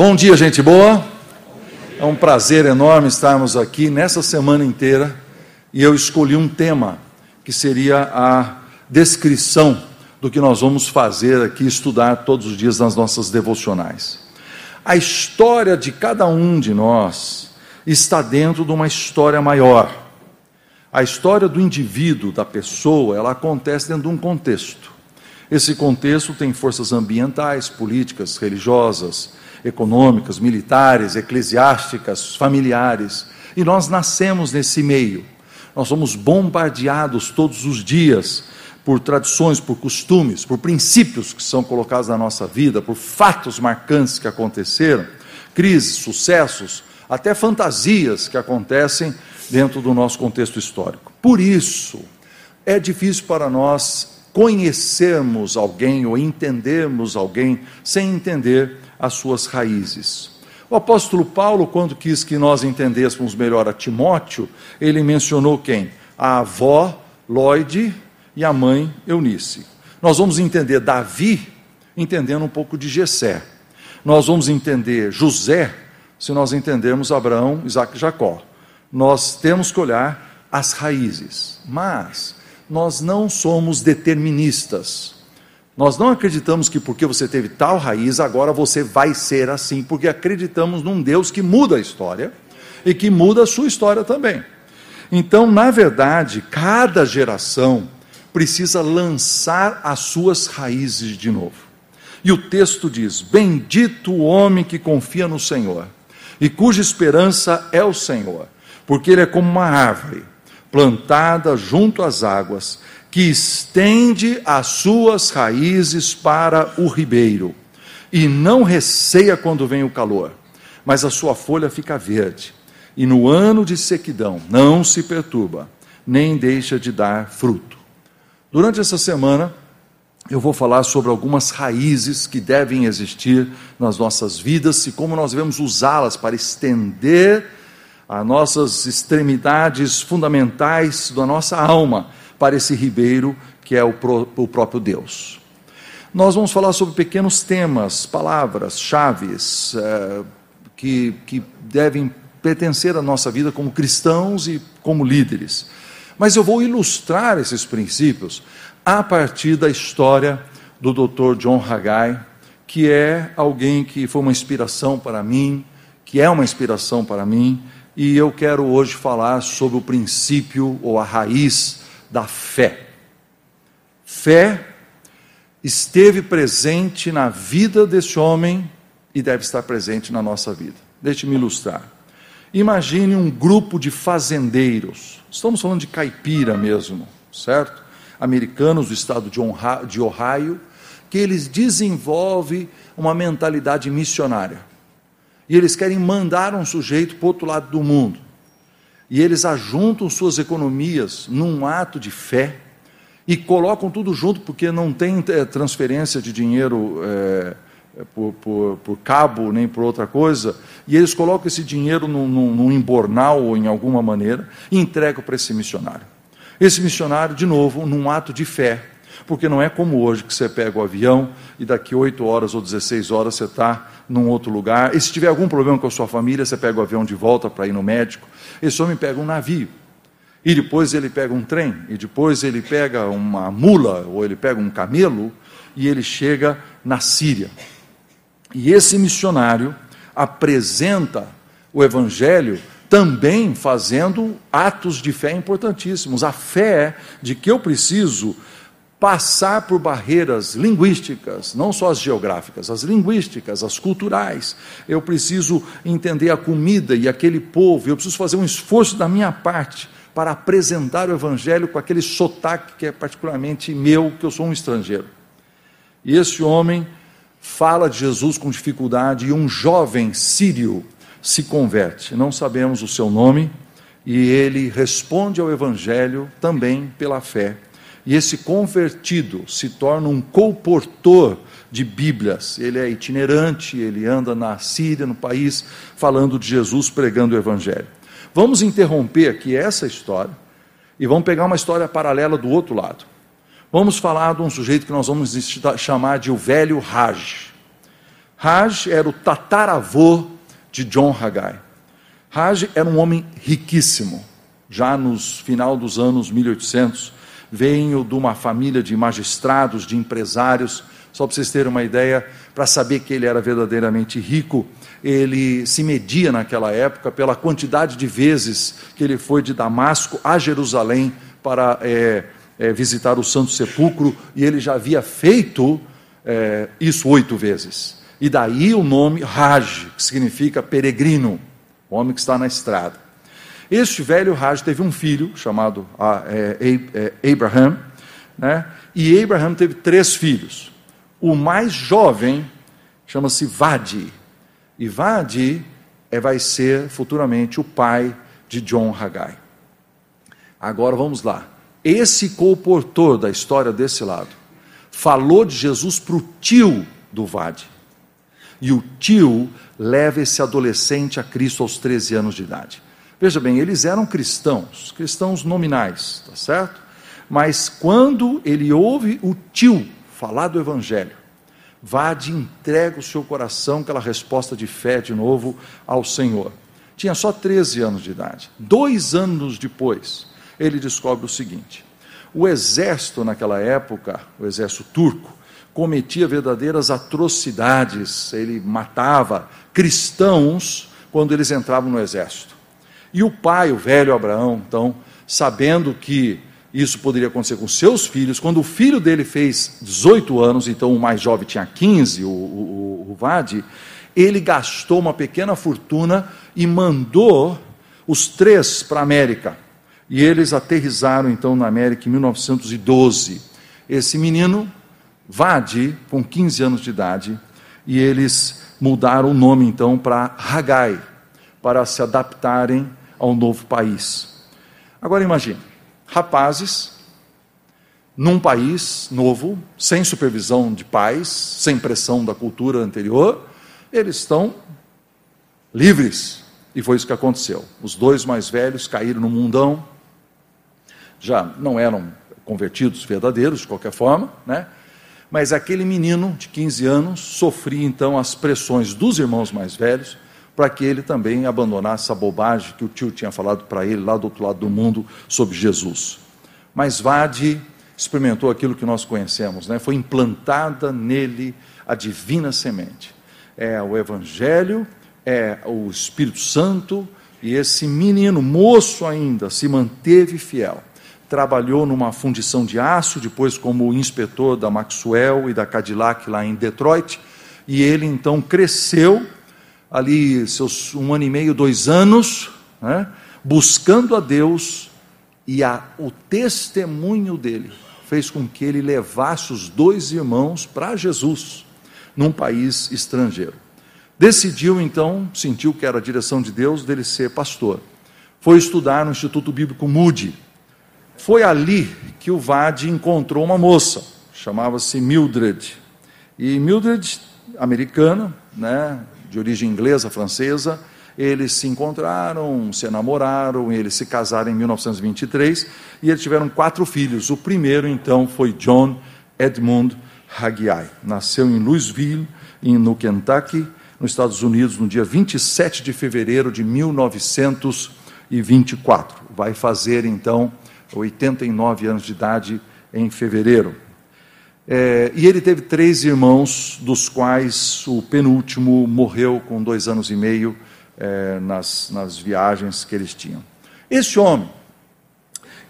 Bom dia, gente boa. É um prazer enorme estarmos aqui nessa semana inteira e eu escolhi um tema que seria a descrição do que nós vamos fazer aqui, estudar todos os dias nas nossas devocionais. A história de cada um de nós está dentro de uma história maior. A história do indivíduo, da pessoa, ela acontece dentro de um contexto. Esse contexto tem forças ambientais, políticas, religiosas, econômicas, militares, eclesiásticas, familiares. E nós nascemos nesse meio. Nós somos bombardeados todos os dias por tradições, por costumes, por princípios que são colocados na nossa vida, por fatos marcantes que aconteceram, crises, sucessos, até fantasias que acontecem dentro do nosso contexto histórico. Por isso, é difícil para nós conhecermos alguém ou entendermos alguém sem entender as suas raízes. O apóstolo Paulo, quando quis que nós entendêssemos melhor a Timóteo, ele mencionou quem? A avó Lloyd e a mãe Eunice. Nós vamos entender Davi entendendo um pouco de Jessé. Nós vamos entender José se nós entendermos Abraão, Isaac e Jacó. Nós temos que olhar as raízes, mas nós não somos deterministas. Nós não acreditamos que porque você teve tal raiz, agora você vai ser assim, porque acreditamos num Deus que muda a história e que muda a sua história também. Então, na verdade, cada geração precisa lançar as suas raízes de novo. E o texto diz: Bendito o homem que confia no Senhor e cuja esperança é o Senhor, porque ele é como uma árvore plantada junto às águas que estende as suas raízes para o ribeiro, e não receia quando vem o calor, mas a sua folha fica verde, e no ano de sequidão não se perturba, nem deixa de dar fruto. Durante essa semana, eu vou falar sobre algumas raízes que devem existir nas nossas vidas e como nós devemos usá-las para estender as nossas extremidades fundamentais da nossa alma para esse ribeiro que é o, o próprio Deus. Nós vamos falar sobre pequenos temas, palavras, chaves, é, que, que devem pertencer à nossa vida como cristãos e como líderes. Mas eu vou ilustrar esses princípios a partir da história do Dr. John Haggai, que é alguém que foi uma inspiração para mim, que é uma inspiração para mim, e eu quero hoje falar sobre o princípio ou a raiz da fé. Fé esteve presente na vida desse homem e deve estar presente na nossa vida. Deixe-me ilustrar. Imagine um grupo de fazendeiros, estamos falando de caipira mesmo, certo? Americanos do estado de Ohio, que eles desenvolvem uma mentalidade missionária. E eles querem mandar um sujeito para o outro lado do mundo e eles ajuntam suas economias num ato de fé e colocam tudo junto, porque não tem é, transferência de dinheiro é, por, por, por, cabo nem por outra coisa, e eles colocam esse dinheiro num, num, num embornal ou em alguma maneira e entregam para esse missionário. Esse missionário, de novo, num ato de fé, porque não é como hoje que você pega o avião e daqui 8 horas ou 16 horas você está num outro lugar. E se tiver algum problema com a sua família, você pega o avião de volta para ir no médico. Esse homem pega um navio. E depois ele pega um trem, e depois ele pega uma mula, ou ele pega um camelo, e ele chega na Síria. E esse missionário apresenta o Evangelho também fazendo atos de fé importantíssimos. A fé de que eu preciso passar por barreiras linguísticas, não só as geográficas, as linguísticas, as culturais. Eu preciso entender a comida e aquele povo, eu preciso fazer um esforço da minha parte para apresentar o evangelho com aquele sotaque que é particularmente meu, que eu sou um estrangeiro. E esse homem fala de Jesus com dificuldade e um jovem sírio se converte. Não sabemos o seu nome e ele responde ao evangelho também pela fé e esse convertido se torna um colportor de Bíblias. Ele é itinerante, ele anda na Síria, no país, falando de Jesus, pregando o Evangelho. Vamos interromper aqui essa história e vamos pegar uma história paralela do outro lado. Vamos falar de um sujeito que nós vamos chamar de o velho Raj. Raj era o tataravô de John Haggai. Raj era um homem riquíssimo. Já nos final dos anos 1800, veio de uma família de magistrados, de empresários. Só para vocês terem uma ideia, para saber que ele era verdadeiramente rico, ele se media naquela época pela quantidade de vezes que ele foi de Damasco a Jerusalém para é, é, visitar o Santo Sepulcro, e ele já havia feito é, isso oito vezes. E daí o nome Raj, que significa peregrino, homem que está na estrada. Este velho Raj teve um filho chamado é, é, Abraham, né? e Abraham teve três filhos. O mais jovem chama-se Vadi, e Vadi é, vai ser futuramente o pai de John Haggai. Agora vamos lá. Esse comportor da história desse lado falou de Jesus para o tio do Vade. E o tio leva esse adolescente a Cristo aos 13 anos de idade. Veja bem, eles eram cristãos, cristãos nominais, tá certo? Mas quando ele ouve o tio falar do Evangelho, Vade entrega o seu coração, aquela resposta de fé de novo ao Senhor. Tinha só 13 anos de idade. Dois anos depois, ele descobre o seguinte: o exército naquela época, o exército turco, cometia verdadeiras atrocidades, ele matava cristãos quando eles entravam no exército. E o pai, o velho Abraão, então, sabendo que isso poderia acontecer com seus filhos, quando o filho dele fez 18 anos, então o mais jovem tinha 15, o, o, o Vade, ele gastou uma pequena fortuna e mandou os três para a América. E eles aterrizaram então na América em 1912. Esse menino, Vade, com 15 anos de idade, e eles mudaram o nome então para Hagai, para se adaptarem ao novo país. Agora imagine, rapazes num país novo, sem supervisão de pais, sem pressão da cultura anterior, eles estão livres. E foi isso que aconteceu. Os dois mais velhos caíram no mundão, já não eram convertidos verdadeiros, de qualquer forma, né? Mas aquele menino de 15 anos sofria então as pressões dos irmãos mais velhos para que ele também abandonasse essa bobagem que o tio tinha falado para ele lá do outro lado do mundo sobre Jesus. Mas Vade experimentou aquilo que nós conhecemos, né? Foi implantada nele a divina semente. É o evangelho, é o Espírito Santo, e esse menino, moço ainda, se manteve fiel trabalhou numa fundição de aço, depois como inspetor da Maxwell e da Cadillac lá em Detroit, e ele então cresceu ali seus um ano e meio, dois anos, né, buscando a Deus, e a, o testemunho dele fez com que ele levasse os dois irmãos para Jesus, num país estrangeiro. Decidiu então, sentiu que era a direção de Deus, dele ser pastor. Foi estudar no Instituto Bíblico Moody, foi ali que o Vade encontrou uma moça, chamava-se Mildred. E Mildred, americana, né, de origem inglesa, francesa, eles se encontraram, se namoraram, eles se casaram em 1923 e eles tiveram quatro filhos. O primeiro, então, foi John Edmund Haggai. Nasceu em Louisville, no Kentucky, nos Estados Unidos, no dia 27 de fevereiro de 1924. Vai fazer, então, 89 anos de idade em fevereiro. É, e ele teve três irmãos, dos quais o penúltimo morreu com dois anos e meio é, nas, nas viagens que eles tinham. Esse homem,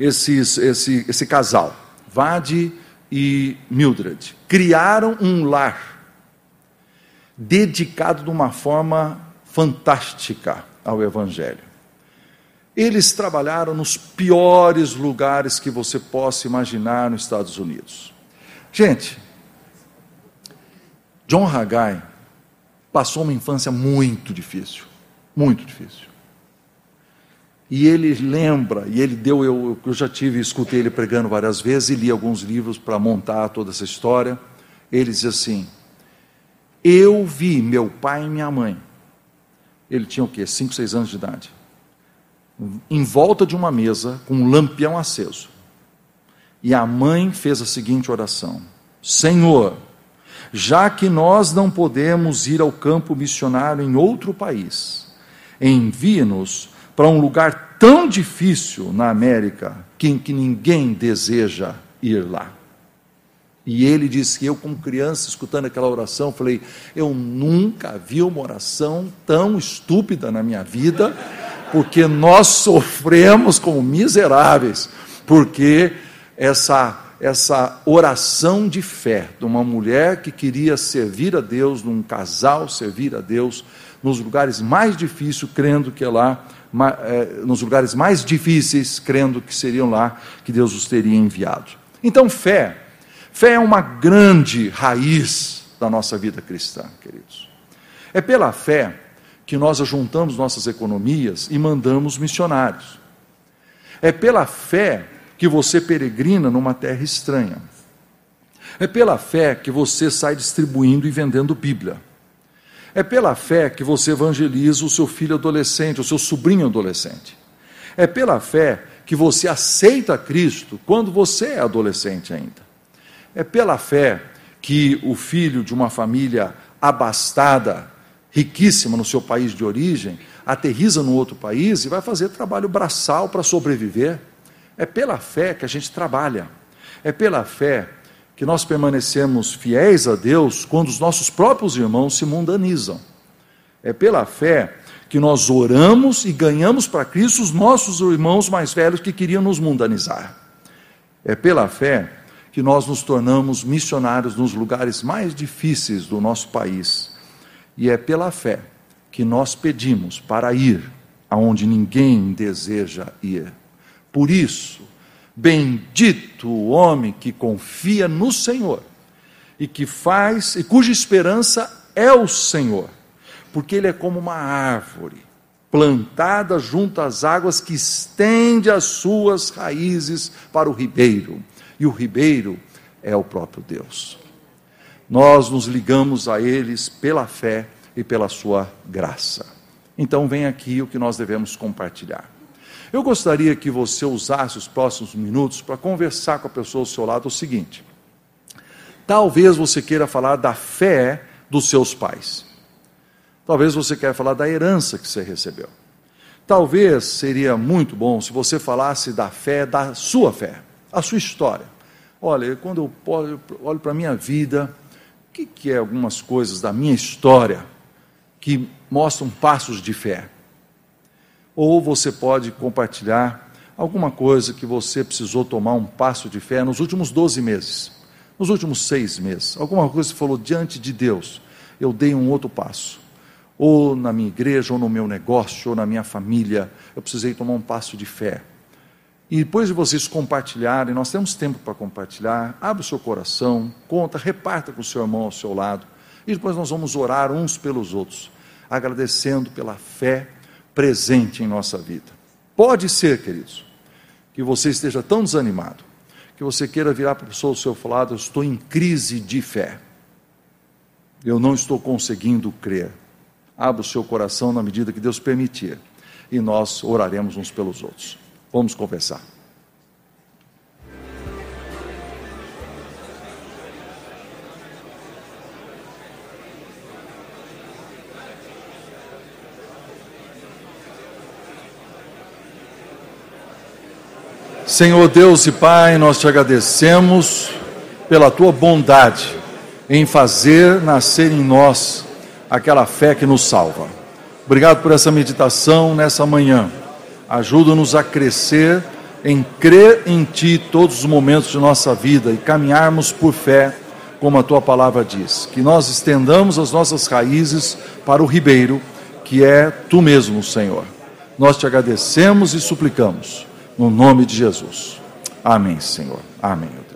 esses, esse, esse casal, Vade e Mildred, criaram um lar dedicado de uma forma fantástica ao Evangelho. Eles trabalharam nos piores lugares que você possa imaginar nos Estados Unidos. Gente, John Haggai passou uma infância muito difícil, muito difícil. E ele lembra, e ele deu, eu, eu já tive, escutei ele pregando várias vezes e li alguns livros para montar toda essa história. Ele diz assim: Eu vi meu pai e minha mãe. Ele tinha o quê? Cinco, seis anos de idade em volta de uma mesa com um lampião aceso. E a mãe fez a seguinte oração: Senhor, já que nós não podemos ir ao campo missionário em outro país, envie-nos para um lugar tão difícil na América que, que ninguém deseja ir lá. E ele disse que eu, como criança, escutando aquela oração, falei: Eu nunca vi uma oração tão estúpida na minha vida, porque nós sofremos como miseráveis, porque essa essa oração de fé de uma mulher que queria servir a Deus, num casal servir a Deus, nos lugares mais difíceis, crendo que é lá, é, nos lugares mais difíceis, crendo que seriam lá que Deus os teria enviado. Então, fé, fé é uma grande raiz da nossa vida cristã, queridos. É pela fé que nós ajuntamos nossas economias e mandamos missionários. É pela fé que você peregrina numa terra estranha. É pela fé que você sai distribuindo e vendendo Bíblia. É pela fé que você evangeliza o seu filho adolescente, o seu sobrinho adolescente. É pela fé que você aceita Cristo quando você é adolescente ainda. É pela fé que o filho de uma família abastada, riquíssima no seu país de origem, aterriza no outro país e vai fazer trabalho braçal para sobreviver. É pela fé que a gente trabalha. É pela fé que nós permanecemos fiéis a Deus quando os nossos próprios irmãos se mundanizam. É pela fé que nós oramos e ganhamos para Cristo os nossos irmãos mais velhos que queriam nos mundanizar. É pela fé que nós nos tornamos missionários nos lugares mais difíceis do nosso país. E é pela fé que nós pedimos para ir aonde ninguém deseja ir. Por isso, bendito o homem que confia no Senhor e que faz e cuja esperança é o Senhor, porque ele é como uma árvore plantada junto às águas que estende as suas raízes para o ribeiro, e o ribeiro é o próprio Deus. Nós nos ligamos a eles pela fé e pela sua graça. Então vem aqui o que nós devemos compartilhar. Eu gostaria que você usasse os próximos minutos para conversar com a pessoa ao seu lado o seguinte: talvez você queira falar da fé dos seus pais. Talvez você queira falar da herança que você recebeu. Talvez seria muito bom se você falasse da fé, da sua fé, a sua história. Olha, quando eu olho para a minha vida, o que, que é algumas coisas da minha história que mostram passos de fé? Ou você pode compartilhar alguma coisa que você precisou tomar um passo de fé nos últimos 12 meses, nos últimos seis meses, alguma coisa que você falou diante de Deus, eu dei um outro passo, ou na minha igreja, ou no meu negócio, ou na minha família, eu precisei tomar um passo de fé. E depois de vocês compartilharem, nós temos tempo para compartilhar, abre o seu coração, conta, reparta com o seu irmão ao seu lado, e depois nós vamos orar uns pelos outros, agradecendo pela fé presente em nossa vida. Pode ser, queridos, que você esteja tão desanimado, que você queira virar para a pessoa ao seu lado, eu estou em crise de fé. Eu não estou conseguindo crer. Abra o seu coração na medida que Deus permitir, e nós oraremos uns pelos outros. Vamos conversar. Senhor Deus e Pai, nós te agradecemos pela tua bondade em fazer nascer em nós aquela fé que nos salva. Obrigado por essa meditação nessa manhã. Ajuda-nos a crescer em crer em Ti todos os momentos de nossa vida e caminharmos por fé, como a Tua palavra diz. Que nós estendamos as nossas raízes para o ribeiro, que é Tu mesmo, Senhor. Nós te agradecemos e suplicamos no nome de Jesus. Amém, Senhor. Amém.